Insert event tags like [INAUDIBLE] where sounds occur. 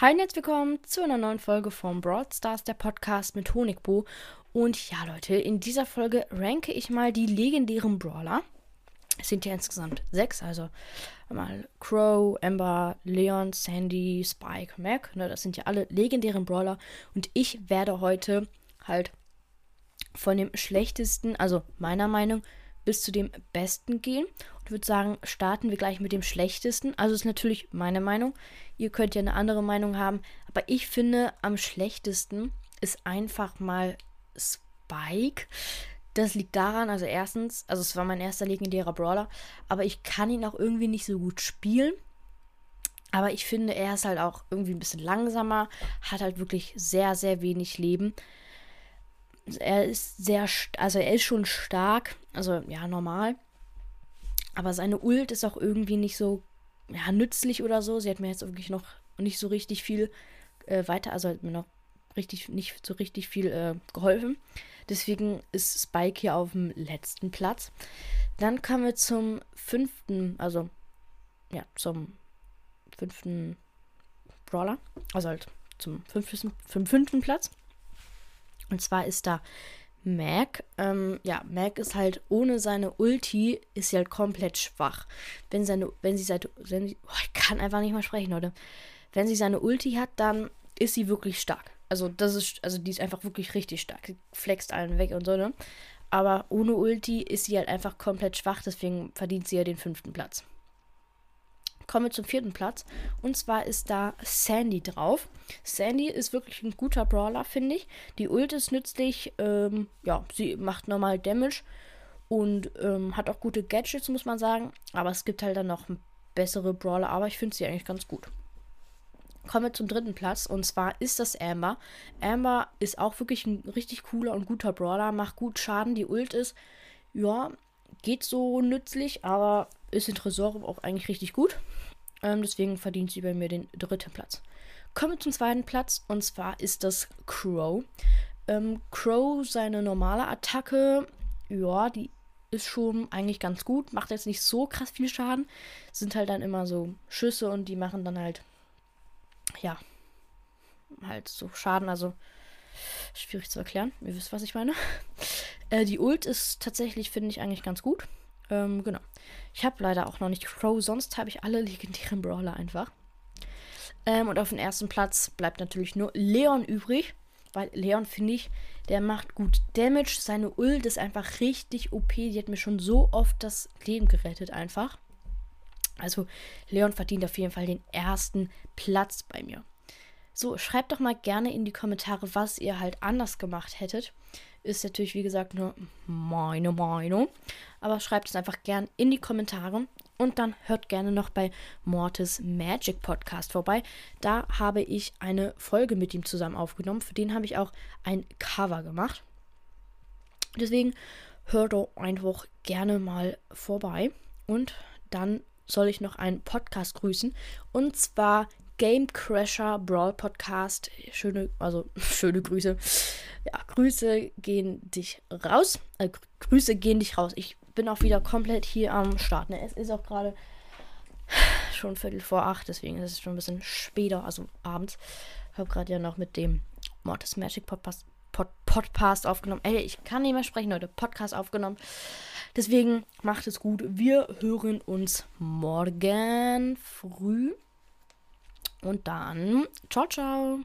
Hi und herzlich willkommen zu einer neuen Folge vom Broadstars, der Podcast mit Honigbo. Und ja, Leute, in dieser Folge ranke ich mal die legendären Brawler. Es sind ja insgesamt sechs, also mal Crow, Ember, Leon, Sandy, Spike, Mac. Ne, das sind ja alle legendären Brawler. Und ich werde heute halt von dem schlechtesten, also meiner Meinung, bis zu dem besten gehen. Und würde sagen, starten wir gleich mit dem schlechtesten. Also ist natürlich meine Meinung. Ihr könnt ja eine andere Meinung haben. Aber ich finde, am schlechtesten ist einfach mal Spike. Das liegt daran, also erstens, also es war mein erster legendärer Brawler, aber ich kann ihn auch irgendwie nicht so gut spielen. Aber ich finde, er ist halt auch irgendwie ein bisschen langsamer, hat halt wirklich sehr, sehr wenig Leben. Er ist sehr, also er ist schon stark, also ja, normal. Aber seine Ult ist auch irgendwie nicht so ja, nützlich oder so. Sie hat mir jetzt wirklich noch nicht so richtig viel äh, weiter, also hat mir noch richtig, nicht so richtig viel äh, geholfen. Deswegen ist Spike hier auf dem letzten Platz. Dann kommen wir zum fünften, also ja, zum fünften Brawler. Also halt zum fünften, fünften Platz. Und zwar ist da Mac. Ähm, ja, Mac ist halt ohne seine Ulti ist sie halt komplett schwach. Wenn seine, wenn sie seit, wenn sie, oh, ich kann einfach nicht mal sprechen, Leute. Wenn sie seine Ulti hat, dann ist sie wirklich stark. Also das ist, also die ist einfach wirklich richtig stark. Sie flext allen weg und so, ne? Aber ohne Ulti ist sie halt einfach komplett schwach, deswegen verdient sie ja den fünften Platz. Kommen wir zum vierten Platz. Und zwar ist da Sandy drauf. Sandy ist wirklich ein guter Brawler, finde ich. Die Ult ist nützlich. Ähm, ja, sie macht normal Damage. Und ähm, hat auch gute Gadgets, muss man sagen. Aber es gibt halt dann noch bessere Brawler. Aber ich finde sie eigentlich ganz gut. Kommen wir zum dritten Platz und zwar ist das Amber. Amber ist auch wirklich ein richtig cooler und guter Brawler, macht gut Schaden. Die Ult ist, ja, geht so nützlich, aber ist in Tresor auch eigentlich richtig gut. Ähm, deswegen verdient sie bei mir den dritten Platz. Kommen wir zum zweiten Platz und zwar ist das Crow. Ähm, Crow, seine normale Attacke, ja, die ist schon eigentlich ganz gut, macht jetzt nicht so krass viel Schaden. Sind halt dann immer so Schüsse und die machen dann halt, ja, halt so Schaden, also schwierig zu erklären. Ihr wisst, was ich meine. Äh, die Ult ist tatsächlich, finde ich, eigentlich ganz gut. Ähm, genau. Ich habe leider auch noch nicht Crow, sonst habe ich alle legendären Brawler einfach. Ähm, und auf dem ersten Platz bleibt natürlich nur Leon übrig. Weil Leon, finde ich, der macht gut Damage. Seine Ult ist einfach richtig OP. Die hat mir schon so oft das Leben gerettet, einfach. Also, Leon verdient auf jeden Fall den ersten Platz bei mir. So, schreibt doch mal gerne in die Kommentare, was ihr halt anders gemacht hättet. Ist natürlich, wie gesagt, nur meine Meinung. Aber schreibt es einfach gern in die Kommentare. Und dann hört gerne noch bei Mortis Magic Podcast vorbei. Da habe ich eine Folge mit ihm zusammen aufgenommen. Für den habe ich auch ein Cover gemacht. Deswegen hört doch einfach gerne mal vorbei. Und dann soll ich noch einen Podcast grüßen. Und zwar Game Crasher Brawl Podcast. Schöne, also [LAUGHS] schöne Grüße. Ja, Grüße gehen dich raus. Äh, Grüße gehen dich raus. Ich bin auch wieder komplett hier am Start. Ne? Es ist auch gerade [SIGHS] schon Viertel vor acht, deswegen ist es schon ein bisschen später, also abends. Ich habe gerade ja noch mit dem Mortis Magic Podcast, Pod, Podcast aufgenommen. Ey, ich kann nicht mehr sprechen, Leute. Podcast aufgenommen. Deswegen macht es gut. Wir hören uns morgen früh. Und dann, ciao, ciao.